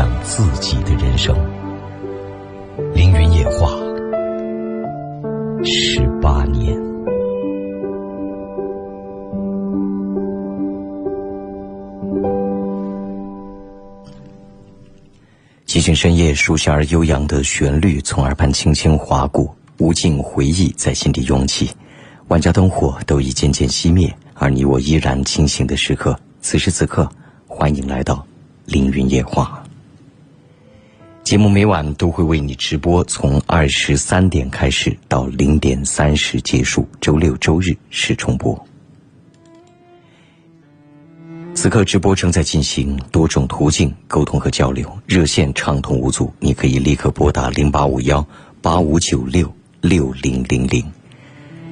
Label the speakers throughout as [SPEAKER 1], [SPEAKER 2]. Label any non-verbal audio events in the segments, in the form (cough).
[SPEAKER 1] 向自己的人生。凌云夜话，十八年。寂静深夜，熟悉而悠扬的旋律从耳畔轻轻划过，无尽回忆在心底涌起。万家灯火都已渐渐熄灭，而你我依然清醒的时刻。此时此刻，欢迎来到凌云夜话。节目每晚都会为你直播，从二十三点开始到零点三十结束，周六周日是重播。此刻直播正在进行，多种途径沟通和交流，热线畅通无阻，你可以立刻拨打零八五幺八五九六六零零零，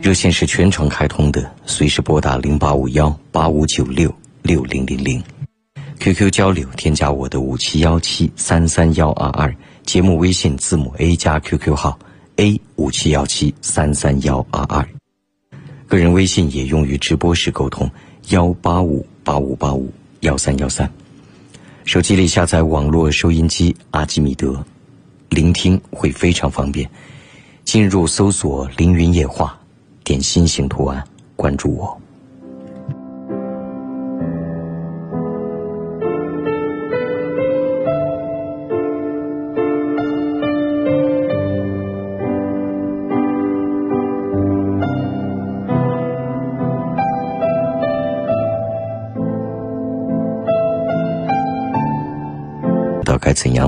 [SPEAKER 1] 热线是全程开通的，随时拨打零八五幺八五九六六零零零。QQ 交流，添加我的五七幺七三三幺二二，节目微信字母 A 加 QQ 号 A 五七幺七三三幺二二，个人微信也用于直播时沟通。幺八五八五八五幺三幺三，手机里下载网络收音机阿基米德，聆听会非常方便。进入搜索“凌云夜话”，点心形图案，关注我。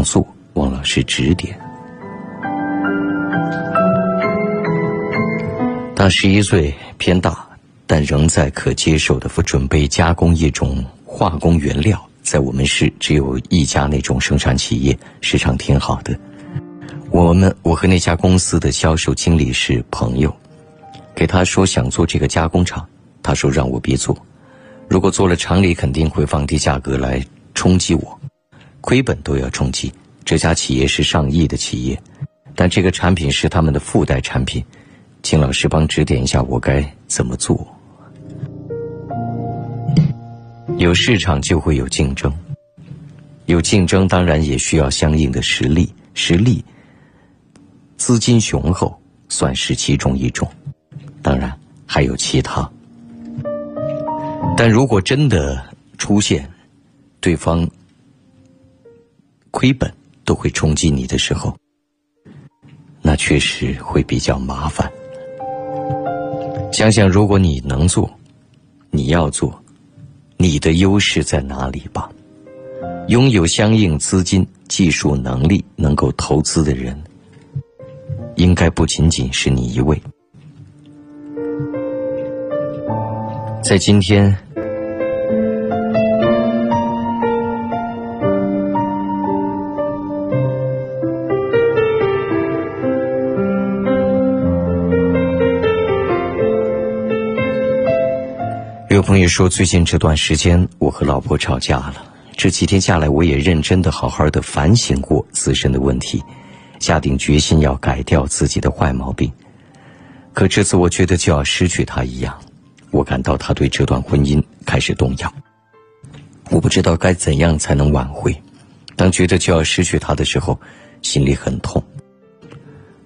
[SPEAKER 1] 该怎样做？王老师指点。他十一岁，偏大，但仍在可接受的准备加工一种化工原料，在我们市只有一家那种生产企业，市场挺好的。我们我和那家公司的销售经理是朋友，给他说想做这个加工厂，他说让我别做，如果做了厂里肯定会放低价格来冲击我。亏本都要冲击，这家企业是上亿的企业，但这个产品是他们的附带产品，请老师帮指点一下我该怎么做。有市场就会有竞争，有竞争当然也需要相应的实力，实力、资金雄厚算是其中一种，当然还有其他。但如果真的出现对方，亏本都会冲击你的时候，那确实会比较麻烦。想想，如果你能做，你要做，你的优势在哪里吧？拥有相应资金、技术能力、能够投资的人，应该不仅仅是你一位。在今天。有朋友说，最近这段时间我和老婆吵架了。这几天下来，我也认真的、好好的反省过自身的问题，下定决心要改掉自己的坏毛病。可这次我觉得就要失去他一样，我感到他对这段婚姻开始动摇。我不知道该怎样才能挽回。当觉得就要失去他的时候，心里很痛。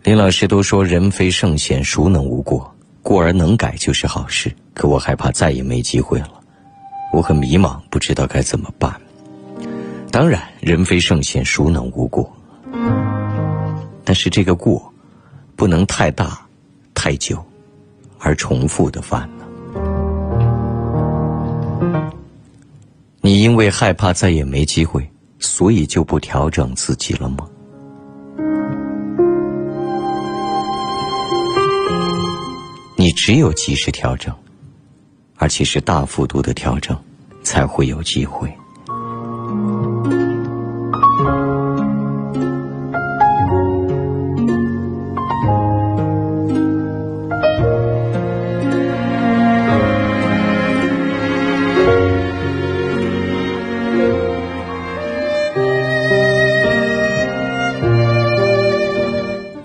[SPEAKER 1] 林老师都说：“人非圣贤，孰能无过？”过而能改就是好事，可我害怕再也没机会了。我很迷茫，不知道该怎么办。当然，人非圣贤，孰能无过？但是这个过，不能太大、太久，而重复的犯呢？你因为害怕再也没机会，所以就不调整自己了吗？你只有及时调整，而且是大幅度的调整，才会有机会。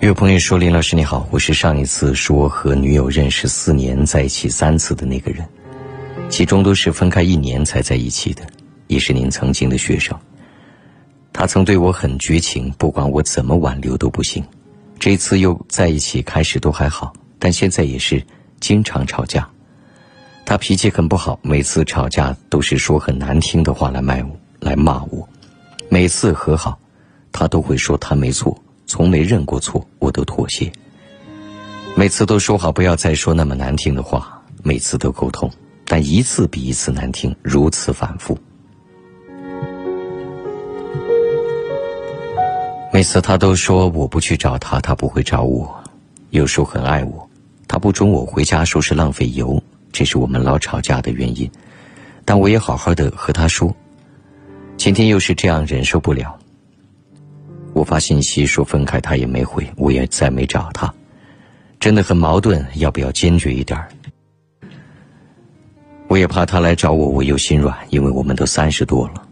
[SPEAKER 1] 有朋友说：“林老师你好，我是上一次说和女友认识四年，在一起三次的那个人，其中都是分开一年才在一起的，也是您曾经的学生。他曾对我很绝情，不管我怎么挽留都不行。这次又在一起，开始都还好，但现在也是经常吵架。他脾气很不好，每次吵架都是说很难听的话来骂我，来骂我。每次和好，他都会说他没错，从没认过错，我都妥协。每次都说好不要再说那么难听的话，每次都沟通，但一次比一次难听，如此反复。每次他都说我不去找他，他不会找我。有时候很爱我，他不准我回家，说是浪费油，这是我们老吵架的原因。但我也好好的和他说。今天又是这样，忍受不了。我发信息说分开，他也没回，我也再没找他。真的很矛盾，要不要坚决一点我也怕他来找我，我又心软，因为我们都三十多了。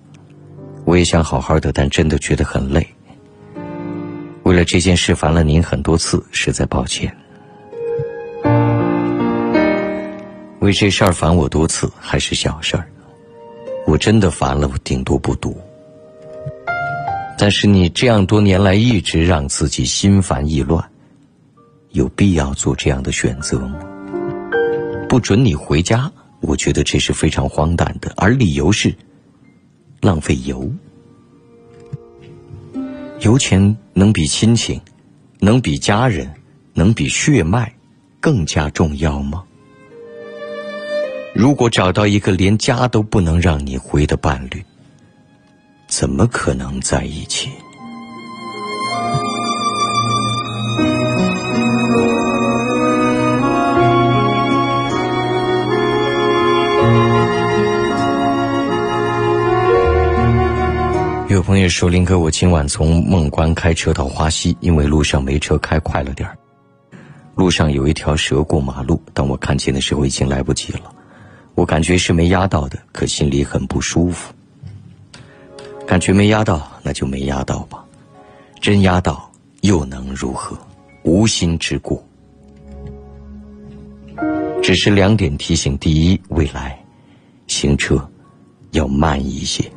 [SPEAKER 1] 我也想好好的，但真的觉得很累。为了这件事烦了您很多次，实在抱歉。为这事儿烦我多次还是小事儿，我真的烦了，我顶多不读。但是你这样多年来一直让自己心烦意乱。有必要做这样的选择吗？不准你回家，我觉得这是非常荒诞的，而理由是浪费油。油钱能比亲情、能比家人、能比血脉更加重要吗？如果找到一个连家都不能让你回的伴侣，怎么可能在一起？有朋友说：“林哥，我今晚从孟关开车到花溪，因为路上没车，开快了点儿。路上有一条蛇过马路，当我看见的时候已经来不及了。我感觉是没压到的，可心里很不舒服。感觉没压到，那就没压到吧。真压到又能如何？无心之过。只是两点提醒：第一，未来行车要慢一些。”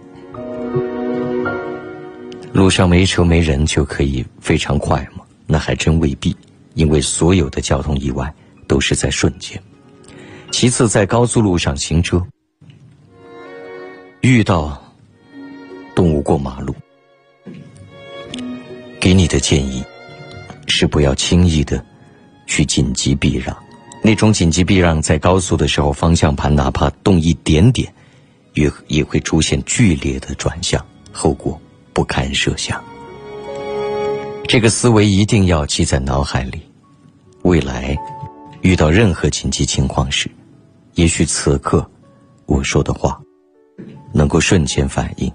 [SPEAKER 1] 路上没车没人就可以非常快吗？那还真未必，因为所有的交通意外都是在瞬间。其次，在高速路上行车，遇到动物过马路，给你的建议是不要轻易的去紧急避让。那种紧急避让，在高速的时候，方向盘哪怕动一点点，也也会出现剧烈的转向，后果。不堪设想，这个思维一定要记在脑海里。未来遇到任何紧急情况时，也许此刻我说的话能够瞬间反应，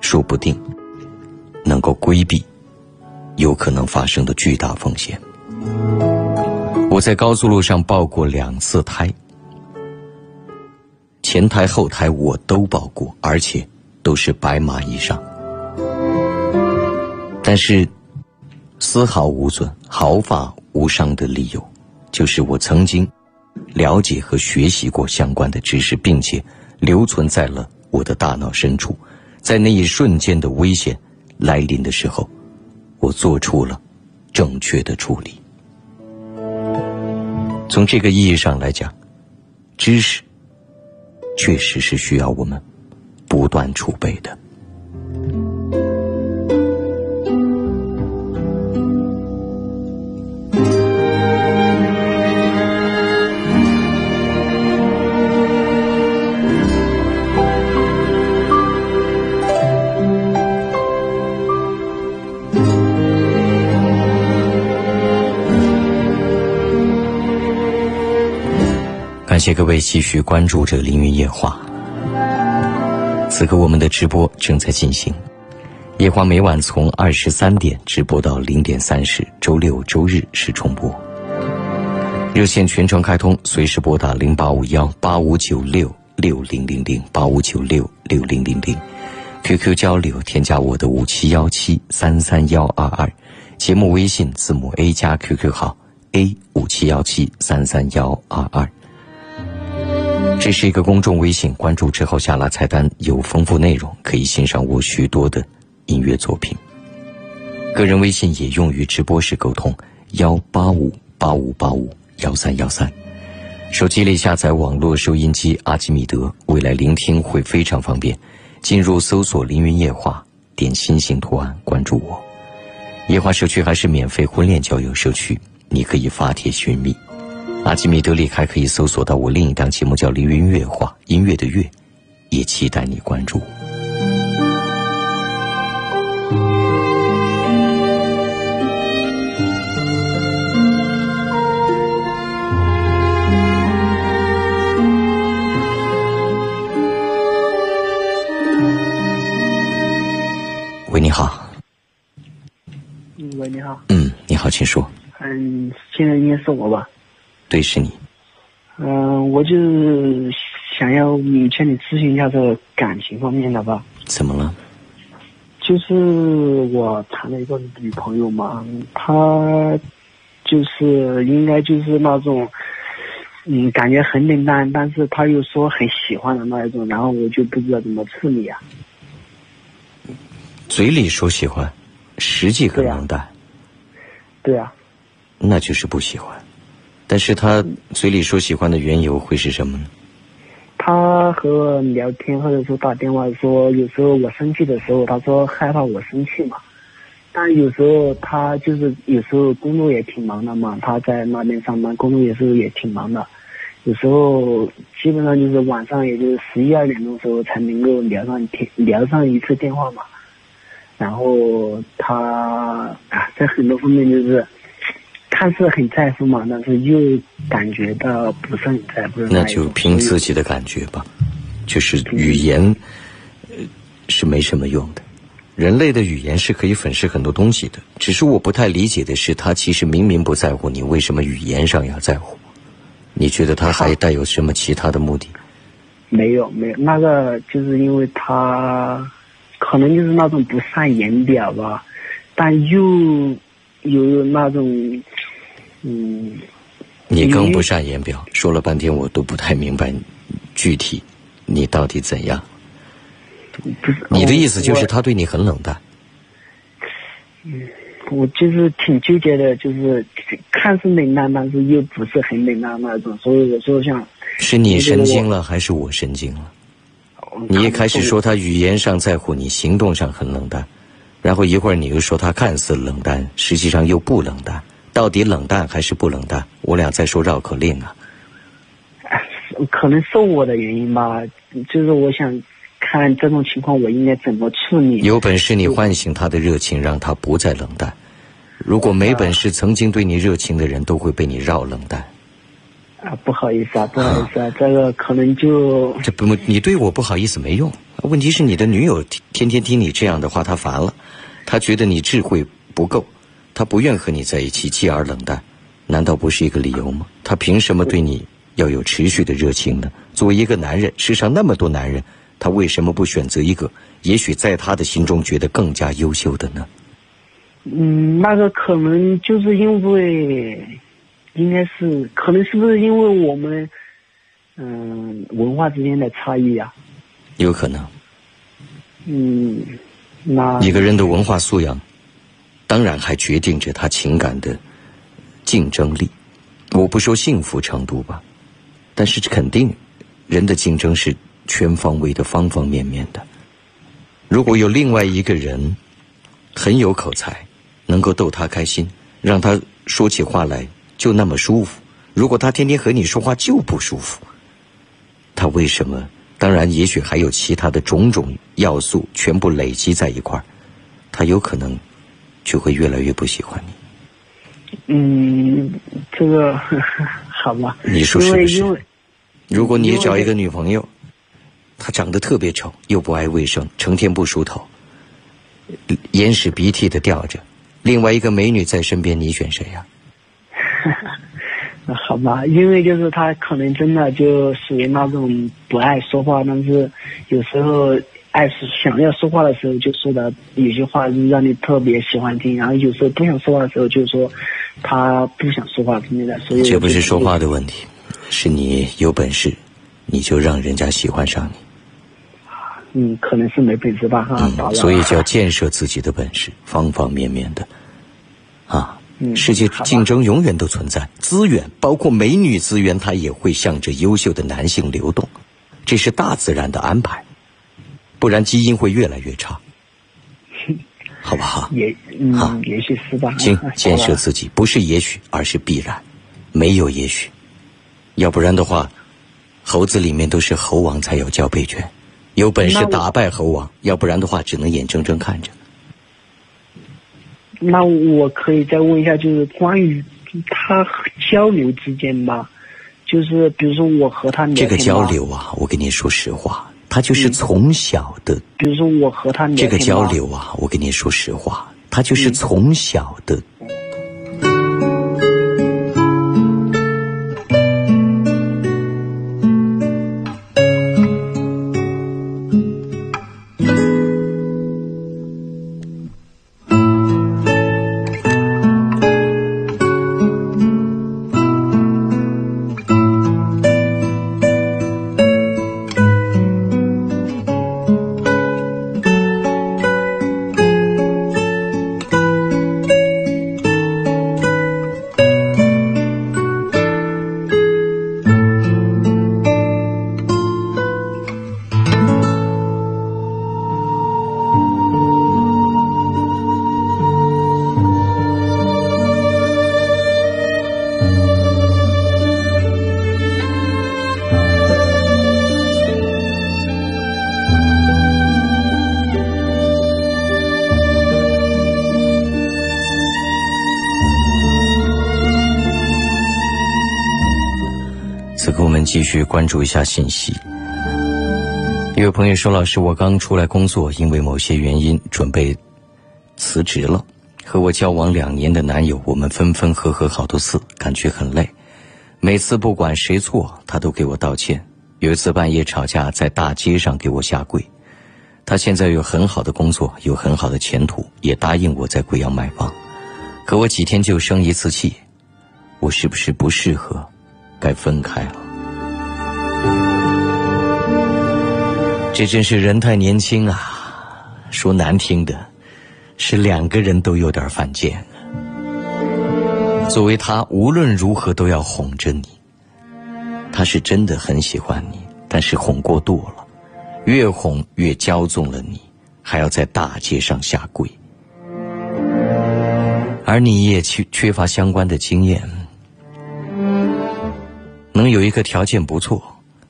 [SPEAKER 1] 说不定能够规避有可能发生的巨大风险。我在高速路上爆过两次胎，前胎后胎我都爆过，而且都是白马以上。但是，丝毫无损、毫发无伤的理由，就是我曾经了解和学习过相关的知识，并且留存在了我的大脑深处。在那一瞬间的危险来临的时候，我做出了正确的处理。从这个意义上来讲，知识确实是需要我们不断储备的。感谢各位继续关注着《凌云夜话》。此刻我们的直播正在进行，夜话每晚从二十三点直播到零点三十，周六周日是重播。热线全程开通，随时拨打零八五幺八五九六六零零零八五九六六零零零。QQ 交流，添加我的五七幺七三三幺二二。节目微信字母 A 加 QQ 号 A 五七幺七三三幺二二。这是一个公众微信，关注之后下拉菜单有丰富内容，可以欣赏我许多的音乐作品。个人微信也用于直播时沟通，幺八五八五八五幺三幺三。手机里下载网络收音机阿基米德，未来聆听会非常方便。进入搜索“凌云夜话”，点星星图案关注我。夜话社区还是免费婚恋交友社区，你可以发帖寻觅。阿基米德里还可以搜索到我另一档节目叫《凌云乐话》，音乐的乐，也期待你关注。喂，你好。
[SPEAKER 2] 嗯，喂，你好。
[SPEAKER 1] 嗯，你好，请说。
[SPEAKER 2] 嗯，现在应该是我吧？
[SPEAKER 1] 对，是你。
[SPEAKER 2] 嗯，我就是想要你向你咨询一下这个感情方面的吧。
[SPEAKER 1] 怎么了？
[SPEAKER 2] 就是我谈了一个女朋友嘛，她就是应该就是那种，嗯，感觉很冷淡，但是她又说很喜欢的那一种，然后我就不知道怎么处理啊。
[SPEAKER 1] 嘴里说喜欢，实际很冷淡。
[SPEAKER 2] 对啊。
[SPEAKER 1] 那就是不喜欢，但是他嘴里说喜欢的缘由会是什么呢？
[SPEAKER 2] 他和我聊天或者说打电话说，有时候我生气的时候，他说害怕我生气嘛。但有时候他就是有时候工作也挺忙的嘛，他在那边上班，工作也是也挺忙的。有时候基本上就是晚上，也就是十一二点钟的时候才能够聊上天聊上一次电话嘛。然后他啊，在很多方面就是。看似很在乎嘛，但是又感觉到不是很在乎。
[SPEAKER 1] 那就凭自己的感觉吧，就是语言，呃，是没什么用的。人类的语言是可以粉饰很多东西的，只是我不太理解的是，他其实明明不在乎你，为什么语言上要在乎？你觉得他还带有什么其他的目的？
[SPEAKER 2] 没有，没有，那个就是因为他可能就是那种不善言表吧，但又有那种。嗯，
[SPEAKER 1] 你更不善言表，说了半天我都不太明白，具体你到底怎样？你的意思就是他对你很冷淡？
[SPEAKER 2] 嗯，我就是挺纠结的，就是看似冷淡，但是又不是很冷淡那种，所以我说像
[SPEAKER 1] 是你神经了还是我神经了？你一开始说他语言上在乎你，行动上很冷淡，然后一会儿你又说他看似冷淡，实际上又不冷淡。到底冷淡还是不冷淡？我俩在说绕口令啊。(laughs)
[SPEAKER 2] 可能是我的原因吧，就是我想看这种情况我应该怎么处理。
[SPEAKER 1] 有本事你唤醒他的热情，让他不再冷淡。如果没本事，曾经对你热情的人都会被你绕冷淡。
[SPEAKER 2] 啊，不好意思啊，不好意思啊，这个可能就
[SPEAKER 1] 这不，你对我不好意思没用。问题是你的女友天天听你这样的话，她烦了，她觉得你智慧不够。他不愿和你在一起，继而冷淡，难道不是一个理由吗？他凭什么对你要有持续的热情呢？作为一个男人，世上那么多男人，他为什么不选择一个也许在他的心中觉得更加优秀的呢？
[SPEAKER 2] 嗯，那个可能就是因为，应该是可能是不是因为我们，嗯，文化之间的差异啊？
[SPEAKER 1] 有可能。
[SPEAKER 2] 嗯，那
[SPEAKER 1] 一个人的文化素养。当然，还决定着他情感的竞争力。我不说幸福程度吧，但是肯定，人的竞争是全方位的、方方面面的。如果有另外一个人很有口才，能够逗他开心，让他说起话来就那么舒服；如果他天天和你说话就不舒服，他为什么？当然，也许还有其他的种种要素全部累积在一块儿，他有可能。就会越来越不喜欢
[SPEAKER 2] 你。嗯，这个 (laughs) 好吧。
[SPEAKER 1] 你说是不是？如果你找一个女朋友，她长得特别丑，又不爱卫生，成天不梳头，眼屎鼻涕的吊着，另外一个美女在身边，你选谁呀？
[SPEAKER 2] 那 (laughs) 好吧，因为就是他可能真的就属于那种不爱说话，但是有时候。爱是想要说话的时候就说的有些话就让你特别喜欢听，然后有时候不想说话的时候就说他不想说话之类的。所以
[SPEAKER 1] 这不是说话的问题，是你有本事，你就让人家喜欢上你。
[SPEAKER 2] 嗯，可能是没本事吧哈。
[SPEAKER 1] 嗯，所以就要建设自己的本事，方方面面的，啊，
[SPEAKER 2] 嗯
[SPEAKER 1] 世界竞争永远都存在，资源包括美女资源，它也会向着优秀的男性流动，这是大自然的安排，不然基因会越来越差，(laughs) 好不好？
[SPEAKER 2] 也
[SPEAKER 1] 好
[SPEAKER 2] 嗯，也许是吧。
[SPEAKER 1] 行
[SPEAKER 2] 啊，(laughs)
[SPEAKER 1] 建设自己不是也许，而是必然，没有也许，要不然的话，猴子里面都是猴王才有交配权，有本事打败猴王，要不然的话只能眼睁睁看着。
[SPEAKER 2] 那我可以再问一下，就是关于他和交流之间吧，就是比如说我和他聊
[SPEAKER 1] 这个交，流啊，我跟你说实话，他就是从小的
[SPEAKER 2] 比如说我和他聊
[SPEAKER 1] 这个交流啊，我跟你说实话，他就是从小的。此们继续关注一下信息。一位朋友说：“老师，我刚出来工作，因为某些原因准备辞职了。和我交往两年的男友，我们分分合合好多次，感觉很累。每次不管谁错，他都给我道歉。有一次半夜吵架，在大街上给我下跪。他现在有很好的工作，有很好的前途，也答应我在贵阳买房。可我几天就生一次气，我是不是不适合？该分开了。这真是人太年轻啊！说难听的，是两个人都有点犯贱。作为他，无论如何都要哄着你。他是真的很喜欢你，但是哄过度了，越哄越骄纵了你，还要在大街上下跪。而你也缺缺乏相关的经验，能有一个条件不错，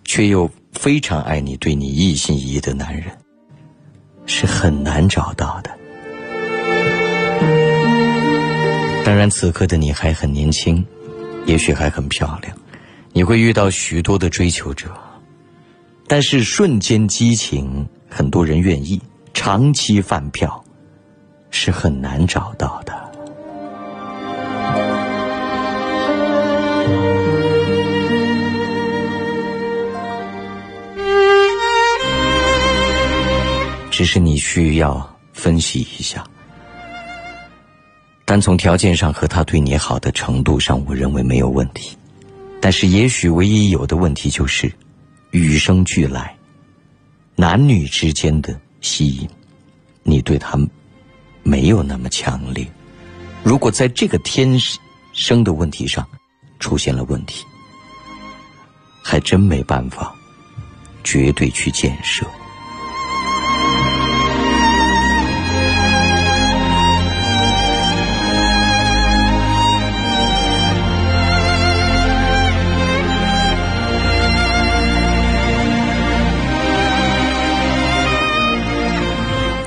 [SPEAKER 1] 却又非常爱你、对你一心一意的男人，是很难找到的。当然，此刻的你还很年轻，也许还很漂亮，你会遇到许多的追求者，但是瞬间激情，很多人愿意，长期饭票，是很难找到的。只是你需要分析一下。单从条件上和他对你好的程度上，我认为没有问题。但是也许唯一有的问题就是，与生俱来，男女之间的吸引，你对他没有那么强烈。如果在这个天生的问题上出现了问题，还真没办法绝对去建设。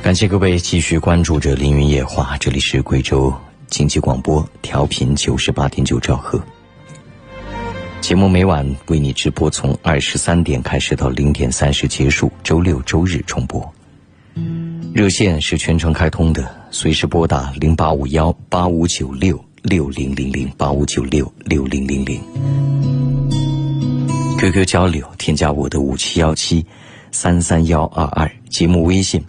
[SPEAKER 1] 感谢各位继续关注着《凌云夜话》，这里是贵州经济广播，调频九十八点九兆赫。节目每晚为你直播，从二十三点开始到零点三十结束，周六周日重播。热线是全程开通的，随时拨打零八五幺八五九六六零零零八五九六六零零零。QQ 交流，添加我的五七幺七三三幺二二，节目微信。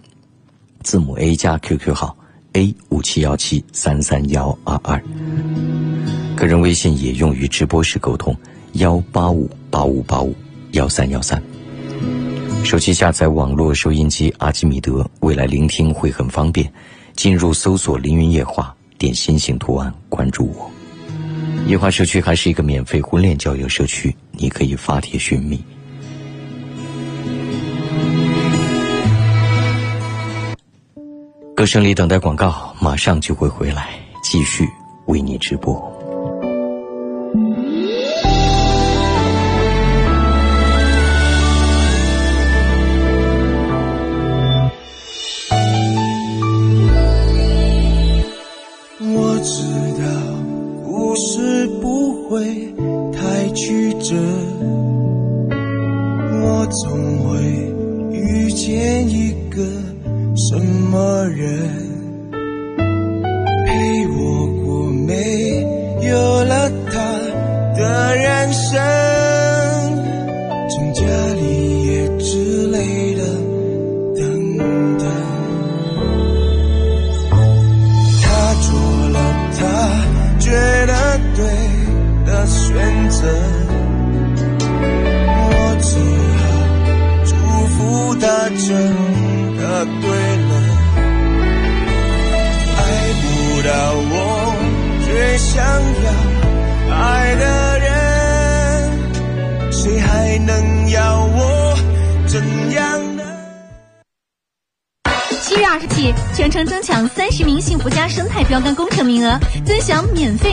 [SPEAKER 1] 字母 A 加 QQ 号 A 五七幺七三三幺二二，个人微信也用于直播时沟通，幺八五八五八五幺三幺三。手机下载网络收音机阿基米德，未来聆听会很方便。进入搜索“凌云夜话”，点心形图案关注我。夜话社区还是一个免费婚恋交友社区，你可以发帖寻觅。歌声里等待广告，马上就会回来，继续为你直播。人。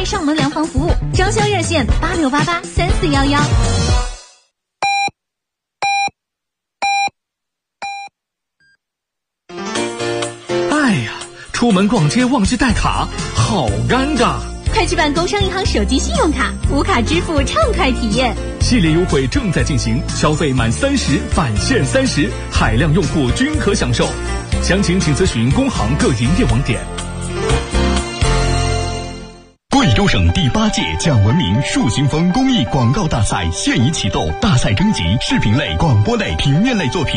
[SPEAKER 3] 上门量房服务，装修热线八六八八三四幺幺。
[SPEAKER 4] 哎呀，出门逛街忘记带卡，好尴尬！
[SPEAKER 3] 快去办工商银行手机信用卡，无卡支付畅快体验。
[SPEAKER 4] 系列优惠正在进行，消费满三十返现三十，海量用户均可享受。详情请咨询工行各营业网点。
[SPEAKER 5] 贵州省第八届讲文明树新风公益广告大赛现已启动，大赛征集视频类、广播类、平面类作品，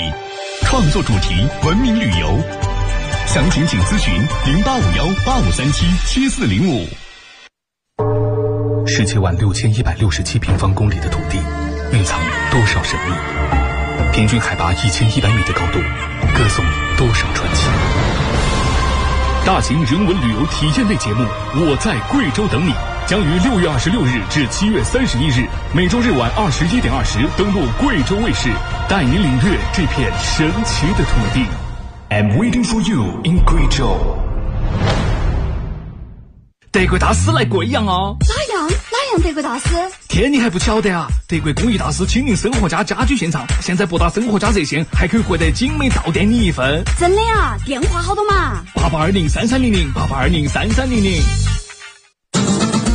[SPEAKER 5] 创作主题文明旅游。详情请咨询零八五幺八五三七七四零五。
[SPEAKER 4] 十七万六千一百六十七平方公里的土地，蕴藏多少神秘？平均海拔一千一百米的高度，歌颂多少传奇？大型人文旅游体验类节目《我在贵州等你》将于六月二十六日至七月三十一日，每周日晚二十一点二十登陆贵州卫视，带你领略这片神奇的土地。I'm waiting for you in 贵州。德国大师来贵阳哦！
[SPEAKER 3] 德国大师？
[SPEAKER 4] 天，你还不晓得啊？德国工艺大师亲临生活家家居现场，现在拨打生活家热线还可以获得精美到店礼一份。
[SPEAKER 3] 真的啊？电话好多嘛？
[SPEAKER 4] 八八二零三三零零，八八二零三三零零。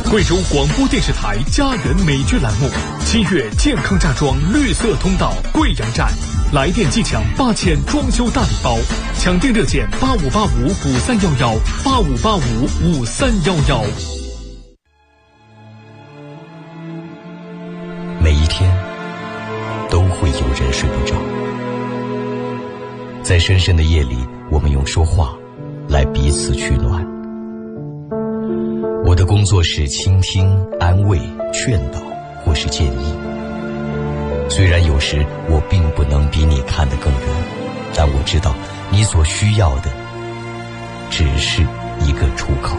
[SPEAKER 4] 贵州广播电视台家人美居栏目，七月健康家装绿色通道贵阳站。来电即抢八千装修大礼包，抢订热线八五八五五三幺幺八五八五五三幺幺。
[SPEAKER 1] 每一天都会有人睡不着，在深深的夜里，我们用说话来彼此取暖。我的工作是倾听、安慰、劝导，或是建议。虽然有时我并不能比你看得更远，但我知道你所需要的只是一个出口。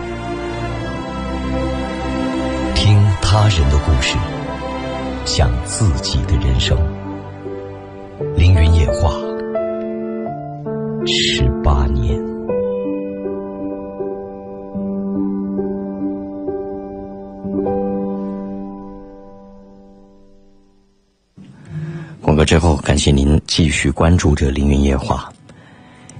[SPEAKER 1] 听他人的故事，想自己的人生。凌云夜话，十八年。广告之后，感谢您继续关注着《凌云夜话》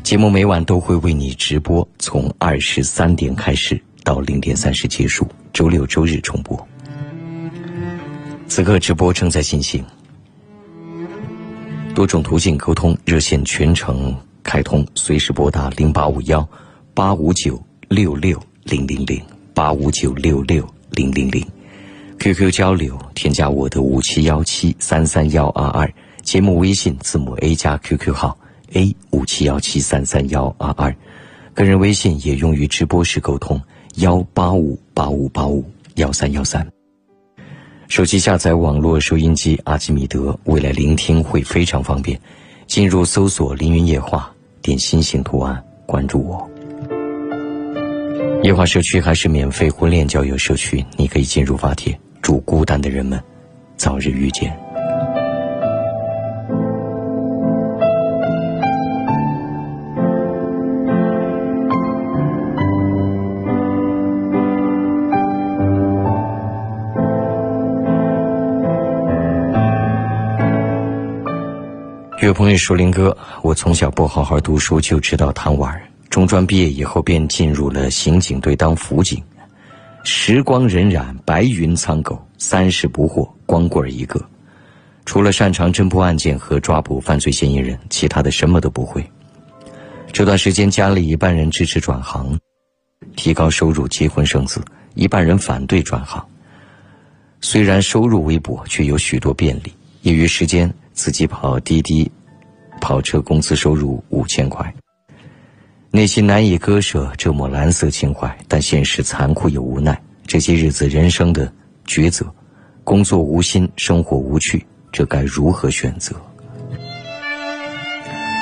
[SPEAKER 1] 节目，每晚都会为你直播，从二十三点开始到零点三十结束，周六周日重播。此刻直播正在进行，多种途径沟通，热线全程开通，随时拨打零八五幺八五九六六零零零八五九六六零零零。QQ 交流，添加我的五七幺七三三幺二二，节目微信字母 A 加 QQ 号 A 五七幺七三三幺二二，个人微信也用于直播时沟通幺八五八五八五幺三幺三。手机下载网络收音机阿基米德，未来聆听会非常方便。进入搜索“凌云夜话”，点心形图案，关注我。夜话社区还是免费婚恋交友社区，你可以进入发帖，祝孤单的人们早日遇见。有朋友说：“林哥，我从小不好好读书，就知道贪玩。中专毕业以后，便进入了刑警队当辅警。时光荏苒，白云苍狗，三十不惑，光棍一个。除了擅长侦破案件和抓捕犯罪嫌疑人，其他的什么都不会。这段时间，家里一半人支持转行，提高收入、结婚生子；一半人反对转行。虽然收入微薄，却有许多便利。业余时间，自己跑滴滴。”跑车工资收入五千块，内心难以割舍这抹蓝色情怀，但现实残酷又无奈。这些日子人生的抉择，工作无心，生活无趣，这该如何选择？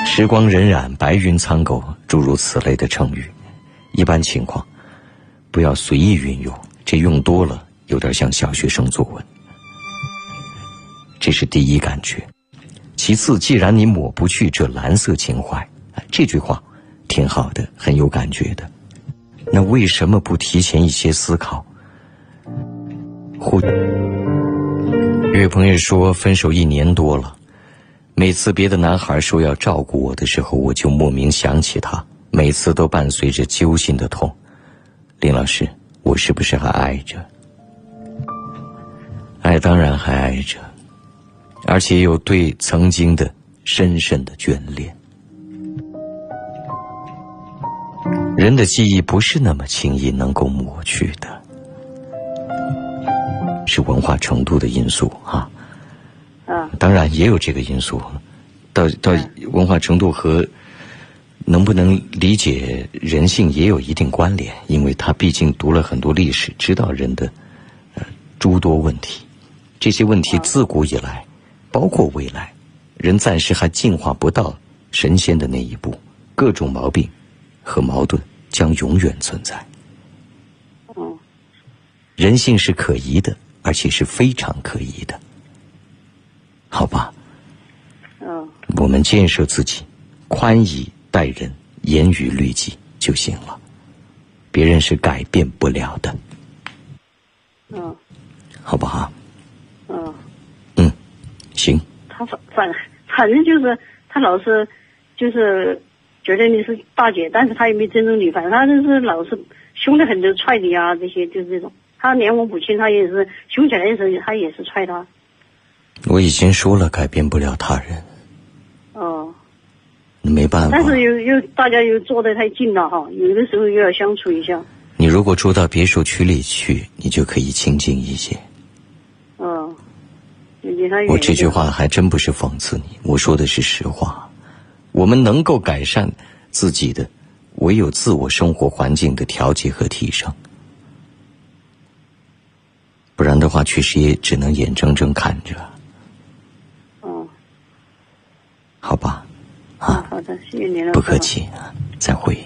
[SPEAKER 1] 时光荏苒，白云苍狗，诸如此类的成语，一般情况不要随意运用，这用多了有点像小学生作文。这是第一感觉。其次，既然你抹不去这蓝色情怀，这句话挺好的，很有感觉的。那为什么不提前一些思考？或有位朋友说，分手一年多了，每次别的男孩说要照顾我的时候，我就莫名想起他，每次都伴随着揪心的痛。林老师，我是不是还爱着？爱当然还爱着。而且有对曾经的深深的眷恋。人的记忆不是那么轻易能够抹去的，是文化程度的因素啊。
[SPEAKER 6] 嗯。
[SPEAKER 1] 当然也有这个因素，到到文化程度和能不能理解人性也有一定关联，因为他毕竟读了很多历史，知道人的呃诸多问题，这些问题自古以来。包括未来，人暂时还进化不到神仙的那一步，各种毛病和矛盾将永远存在。
[SPEAKER 6] 嗯，
[SPEAKER 1] 人性是可疑的，而且是非常可疑的，好吧？
[SPEAKER 6] 嗯，
[SPEAKER 1] 我们建设自己，宽以待人，严于律己就行了。别人是改变不了的。
[SPEAKER 6] 嗯，
[SPEAKER 1] 好不好？行，
[SPEAKER 6] 他反反反正就是他老是就是觉得你是大姐，但是他也没尊重你，反正他就是老是凶的很，就踹你啊，这些就是这种。他连我母亲，他也是凶起来的时候，他也是踹他。
[SPEAKER 1] 我已经说了，改变不了他人。
[SPEAKER 6] 哦，
[SPEAKER 1] 没办
[SPEAKER 6] 法。但是又又大家又坐得太近了哈，有的时候又要相处一下。
[SPEAKER 1] 你如果住到别墅区里去，你就可以清静一些。我这句话还真不是讽刺你，我说的是实话。我们能够改善自己的，唯有自我生活环境的调节和提升，不然的话，确实也只能眼睁睁看着。
[SPEAKER 6] 嗯，
[SPEAKER 1] 好吧，
[SPEAKER 6] 啊，好的，谢谢您了，
[SPEAKER 1] 不客气，再会。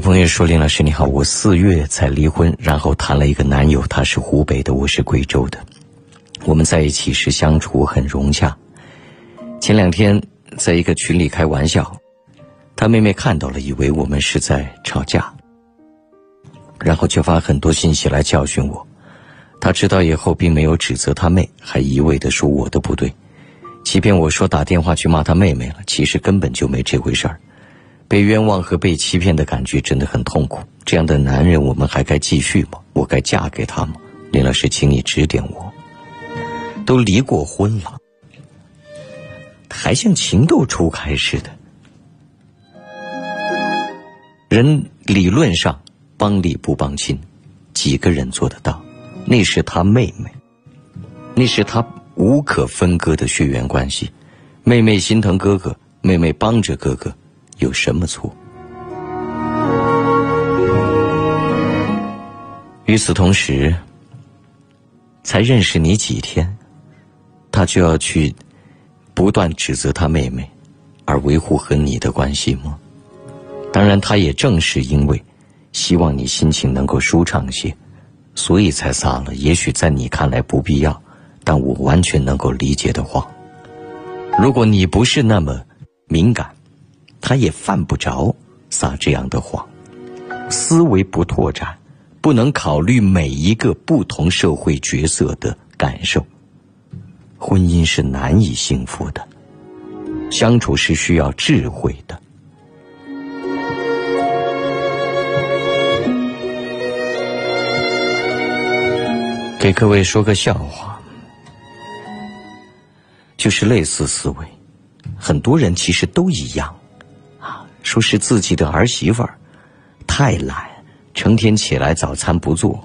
[SPEAKER 1] 朋友说：“林老师你好，我四月才离婚，然后谈了一个男友，他是湖北的，我是贵州的。我们在一起时相处很融洽。前两天在一个群里开玩笑，他妹妹看到了，以为我们是在吵架，然后就发很多信息来教训我。他知道以后，并没有指责他妹，还一味的说我的不对，即便我说打电话去骂他妹妹了，其实根本就没这回事儿。被冤枉和被欺骗的感觉真的很痛苦。这样的男人，我们还该继续吗？我该嫁给他吗？林老师，请你指点我。都离过婚了，还像情窦初开似的。人理论上帮理不帮亲，几个人做得到？那是他妹妹，那是他无可分割的血缘关系。妹妹心疼哥哥，妹妹帮着哥哥，有什么错？与此同时，才认识你几天，他就要去不断指责他妹妹，而维护和你的关系吗？当然，他也正是因为希望你心情能够舒畅些，所以才撒了也许在你看来不必要，但我完全能够理解的谎。如果你不是那么敏感，他也犯不着撒这样的谎。思维不拓展，不能考虑每一个不同社会角色的感受。婚姻是难以幸福的，相处是需要智慧的。给各位说个笑话，就是类似思维，很多人其实都一样，说是自己的儿媳妇儿太懒，成天起来早餐不做，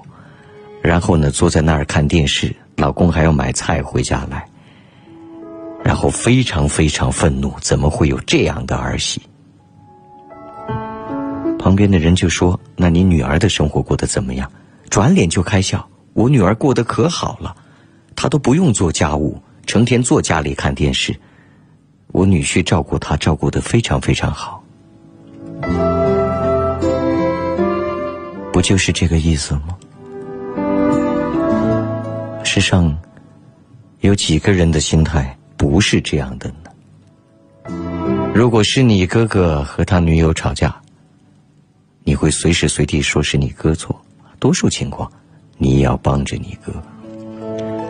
[SPEAKER 1] 然后呢坐在那儿看电视，老公还要买菜回家来，然后非常非常愤怒，怎么会有这样的儿媳？旁边的人就说：“那你女儿的生活过得怎么样？”转脸就开笑。我女儿过得可好了，她都不用做家务，成天坐家里看电视。我女婿照顾她，照顾的非常非常好。不就是这个意思吗？世上有几个人的心态不是这样的呢？如果是你哥哥和他女友吵架，你会随时随地说是你哥错，多数情况。你也要帮着你哥。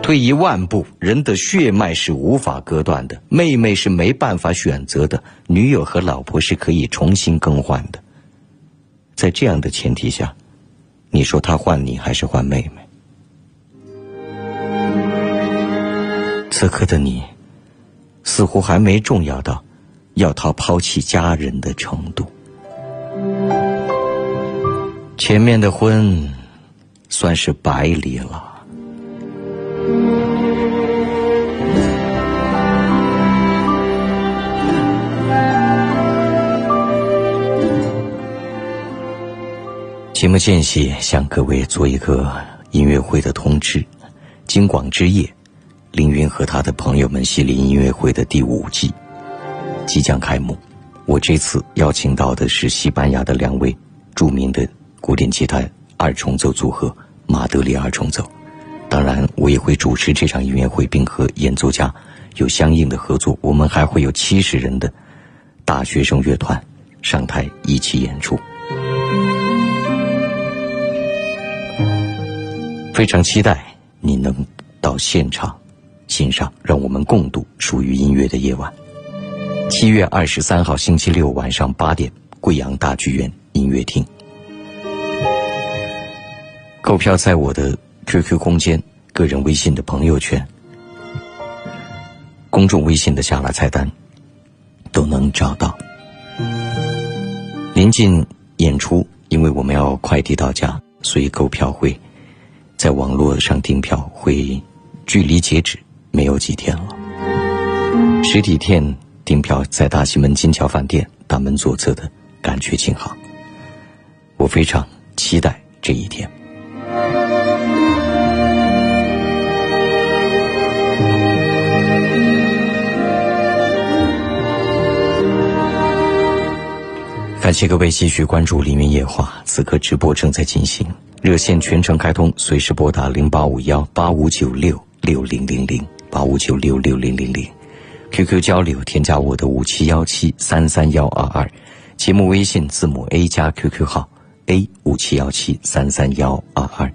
[SPEAKER 1] 退一万步，人的血脉是无法割断的，妹妹是没办法选择的，女友和老婆是可以重新更换的。在这样的前提下，你说他换你还是换妹妹？此刻的你，似乎还没重要到要他抛弃家人的程度。前面的婚。算是白离了。节目间隙，向各位做一个音乐会的通知：金广之夜，凌云和他的朋友们系列音乐会的第五季即将开幕。我这次邀请到的是西班牙的两位著名的古典吉他。二重奏组合马德里二重奏，当然我也会主持这场音乐会，并和演奏家有相应的合作。我们还会有七十人的大学生乐团上台一起演出，非常期待你能到现场欣赏，让我们共度属于音乐的夜晚。七月二十三号星期六晚上八点，贵阳大剧院音乐厅。购票在我的 QQ 空间、个人微信的朋友圈、公众微信的下拉菜单都能找到。临近演出，因为我们要快递到家，所以购票会在网络上订票会距离截止没有几天了。实体店订票在大西门金桥饭店大门左侧的感觉琴行。我非常期待这一天。感谢各位继续关注《凌云夜话》，此刻直播正在进行，热线全程开通，随时拨打零八五幺八五九六六零零零八五九六六零零零，QQ 交流添加我的五七幺七三三幺二二，节目微信字母 A 加 QQ 号 A 五七幺七三三幺二二，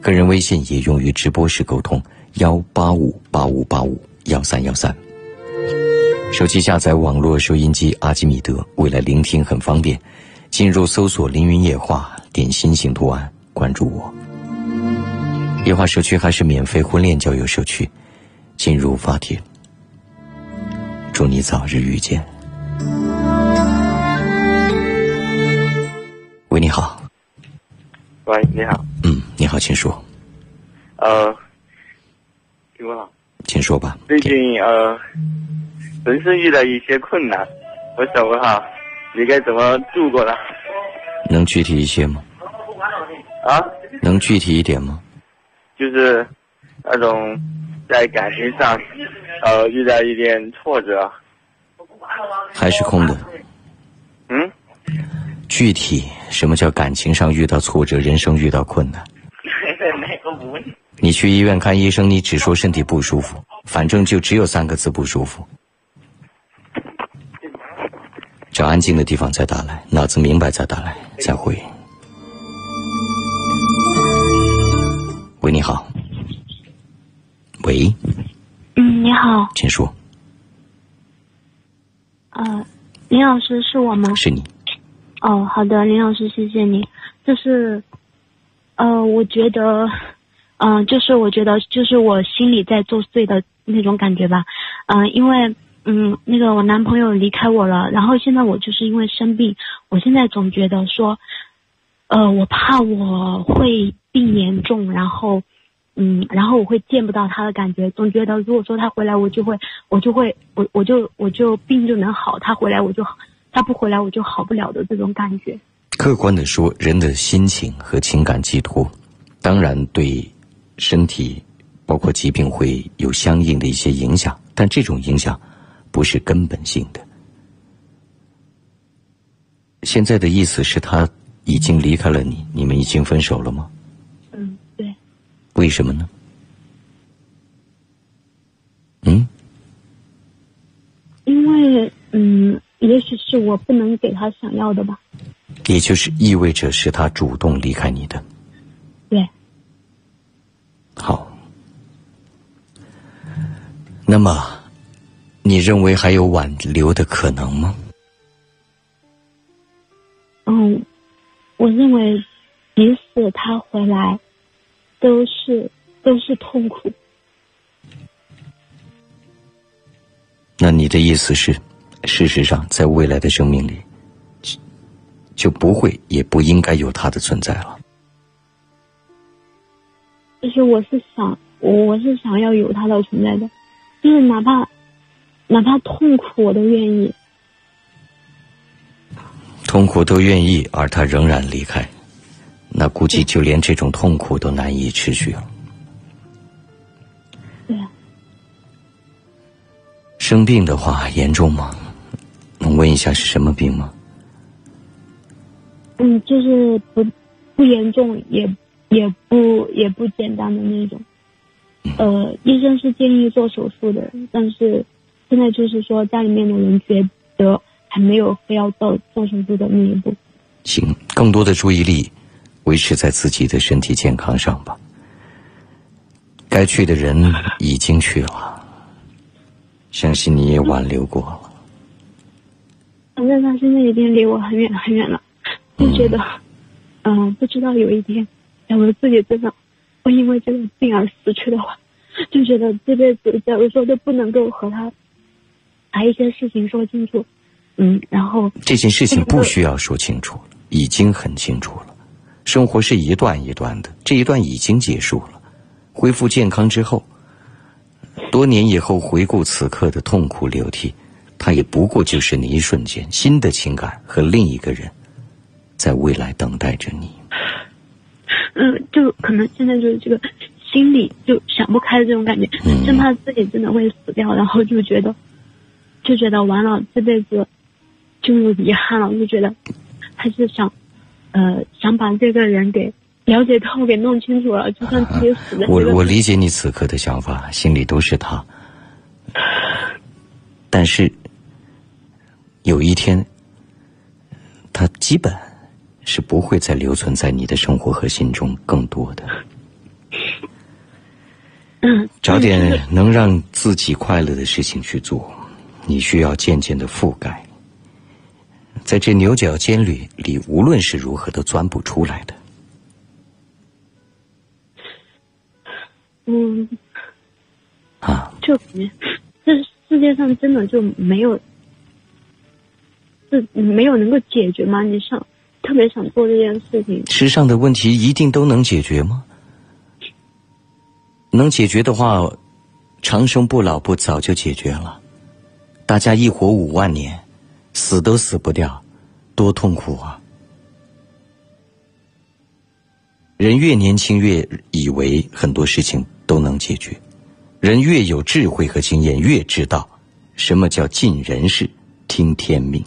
[SPEAKER 1] 个人微信也用于直播时沟通幺八五八五八五幺三幺三。手机下载网络收音机阿基米德，未来聆听很方便。进入搜索“凌云夜话”，点心形图案，关注我。夜话社区还是免费婚恋交友社区，进入发帖。祝你早日遇见。喂，你好。
[SPEAKER 7] 喂，你好。
[SPEAKER 1] 嗯，你好，请说。
[SPEAKER 7] 呃，听我好。
[SPEAKER 1] 请说吧。
[SPEAKER 7] 最近呃，人生遇到一些困难，我想问哈，你该怎么度过呢？
[SPEAKER 1] 能具体一些吗？
[SPEAKER 7] 啊？
[SPEAKER 1] 能具体一点吗？
[SPEAKER 7] 就是那种在感情上呃遇到一点挫折。
[SPEAKER 1] 还是空的。
[SPEAKER 7] 嗯？
[SPEAKER 1] 具体什么叫感情上遇到挫折，人生遇到困难？你去医院看医生，你只说身体不舒服，反正就只有三个字不舒服。找安静的地方再打来，脑子明白再打来，再回。喂，你好。喂。
[SPEAKER 8] 嗯，你好。
[SPEAKER 1] 请说。
[SPEAKER 8] 呃，林老师是我吗？
[SPEAKER 1] 是你。
[SPEAKER 8] 哦，好的，林老师，谢谢你。就是，呃，我觉得。嗯，就是我觉得，就是我心里在作祟的那种感觉吧。嗯，因为嗯，那个我男朋友离开我了，然后现在我就是因为生病，我现在总觉得说，呃，我怕我会病严重，然后嗯，然后我会见不到他的感觉，总觉得如果说他回来，我就会，我就会，我我就我就病就能好，他回来我就，他不回来我就好不了的这种感觉。
[SPEAKER 1] 客观的说，人的心情和情感寄托，当然对。身体，包括疾病会有相应的一些影响，但这种影响不是根本性的。现在的意思是他已经离开了你，你们已经分手了吗？
[SPEAKER 8] 嗯，对。
[SPEAKER 1] 为什么呢？嗯？
[SPEAKER 8] 因为，嗯，也许是我不能给他想要的吧。
[SPEAKER 1] 也就是意味着是他主动离开你的。
[SPEAKER 8] 对。
[SPEAKER 1] 好，那么，你认为还有挽留的可能吗？
[SPEAKER 8] 我认为，即使他回来，都是都是痛苦。
[SPEAKER 1] 那你的意思是，事实上，在未来的生命里，就不会也不应该有他的存在了。
[SPEAKER 8] 就是我是想，我我是想要有他的存在的，就是哪怕哪怕痛苦我都愿意。
[SPEAKER 1] 痛苦都愿意，而他仍然离开，那估计就连这种痛苦都难以持续了。
[SPEAKER 8] 对。
[SPEAKER 1] 生病的话严重吗？能问一下是什么病吗？
[SPEAKER 8] 嗯，就是不不严重也。也不也不简单的那种，呃，医生是建议做手术的，但是现在就是说家里面的人觉得还没有非要到做手术的那一步。
[SPEAKER 1] 行，更多的注意力维持在自己的身体健康上吧。该去的人已经去了，相信你也挽留过了。
[SPEAKER 8] 反正他现在已经离我很远很远了，就觉得，嗯，不知道有一天。假如自己真的会因为这个病而死去的话，就觉得这辈子，假如说都不能够和他把一些事情说清楚，嗯，然后
[SPEAKER 1] 这件事情不需要说清楚了，已经很清楚了。生活是一段一段的，这一段已经结束了。恢复健康之后，多年以后回顾此刻的痛苦流涕，它也不过就是那一瞬间。新的情感和另一个人，在未来等待着你。
[SPEAKER 8] 嗯，就可能现在就是这个心里就想不开的这种感觉，生怕自己真的会死掉，然后就觉得就觉得完了，这辈子就有遗憾了，我就觉得还是想呃想把这个人给了解透，给弄清楚了，就算自己死了。
[SPEAKER 1] 我我理解你此刻的想法，心里都是他，但是有一天他基本。是不会再留存在你的生活和心中更多的。
[SPEAKER 8] 嗯，
[SPEAKER 1] 找点能让自己快乐的事情去做，你需要渐渐的覆盖，在这牛角尖里里，无论是如何都钻不出来的。
[SPEAKER 8] 嗯，
[SPEAKER 1] 啊，
[SPEAKER 8] 就这世界上真的就没有，是没有能够解决吗？你想特别想做这件事情，
[SPEAKER 1] 世上的问题一定都能解决吗？能解决的话，长生不老不早就解决了。大家一活五万年，死都死不掉，多痛苦啊！人越年轻越以为很多事情都能解决，人越有智慧和经验越知道什么叫尽人事听天命。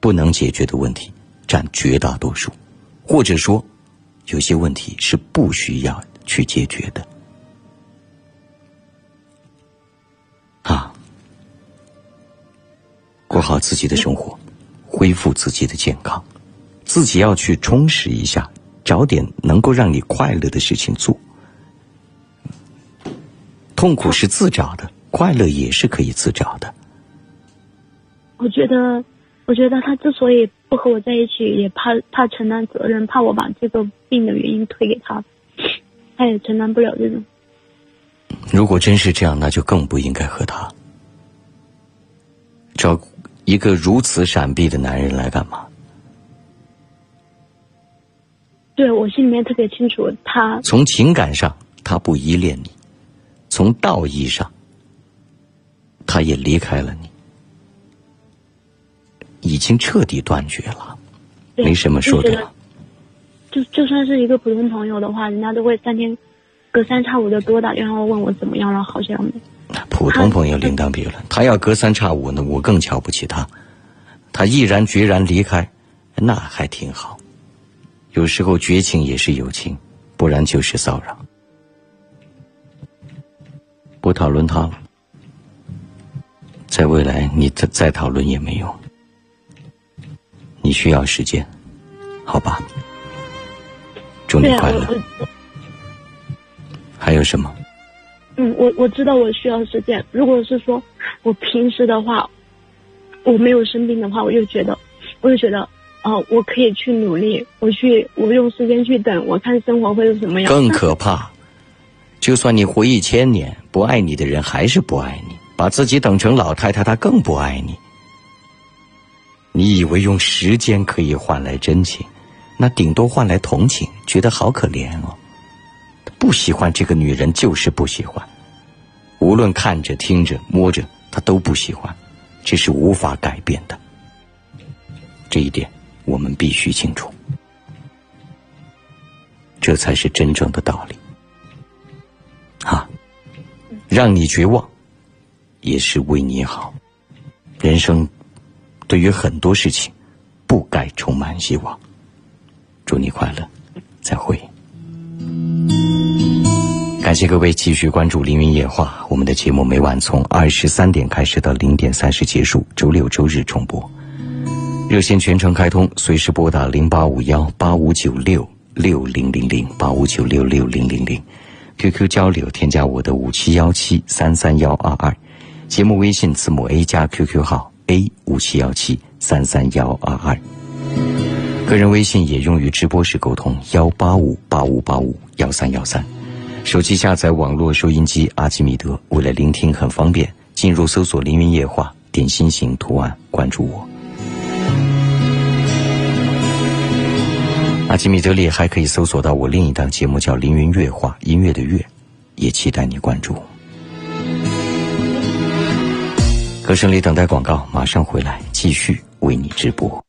[SPEAKER 1] 不能解决的问题占绝大多数，或者说，有些问题是不需要去解决的。过好自己的生活，恢复自己的健康，自己要去充实一下，找点能够让你快乐的事情做。痛苦是自找的，快乐也是可以自找的。
[SPEAKER 8] 我觉得。我觉得他之所以不和我在一起，也怕怕承担责任，怕我把这个病的原因推给他，他也承担不了这种。
[SPEAKER 1] 如果真是这样，那就更不应该和他找一个如此闪避的男人来干嘛？
[SPEAKER 8] 对我心里面特别清楚，他
[SPEAKER 1] 从情感上他不依恋你，从道义上他也离开了你。已经彻底断绝了，没什么说的了。
[SPEAKER 8] 就就算是一个普通朋友的话，人家都会三天隔三差五的给我打电话问我怎么样了，好像的。
[SPEAKER 1] 普通朋友另当别论，他要隔三差五呢，我更瞧不起他。他毅然决然离开，那还挺好。有时候绝情也是友情，不然就是骚扰。不讨论他了，在未来你再再讨论也没用。你需要时间，好吧？祝你快乐。还有什么？
[SPEAKER 8] 嗯，我我知道我需要时间。如果是说我平时的话，我没有生病的话，我就觉得，我就觉得，哦，我可以去努力，我去，我用时间去等，我看生活会是什么样。
[SPEAKER 1] 更可怕，就算你活一千年，不爱你的人还是不爱你，把自己等成老太太，他更不爱你。你以为用时间可以换来真情，那顶多换来同情，觉得好可怜哦。不喜欢这个女人就是不喜欢，无论看着、听着、摸着，他都不喜欢，这是无法改变的。这一点我们必须清楚，这才是真正的道理。啊，让你绝望，也是为你好，人生。对于很多事情，不该充满希望。祝你快乐，再会。感谢各位继续关注《凌云夜话》，我们的节目每晚从二十三点开始到零点三十结束，周六周日重播。热线全程开通，随时拨打零八五幺八五九六六零零零八五九六六零零零。QQ 交流，添加我的五七幺七三三幺二二。节目微信字母 A 加 QQ 号。A 五七幺七三三幺二二，个人微信也用于直播时沟通，幺八五八五八五幺三幺三。手机下载网络收音机阿基米德，为了聆听很方便，进入搜索“凌云夜话”，点心形图案关注我。阿基米德里还可以搜索到我另一档节目，叫《凌云乐话》，音乐的乐，也期待你关注。歌声里等待广告，马上回来继续为你直播。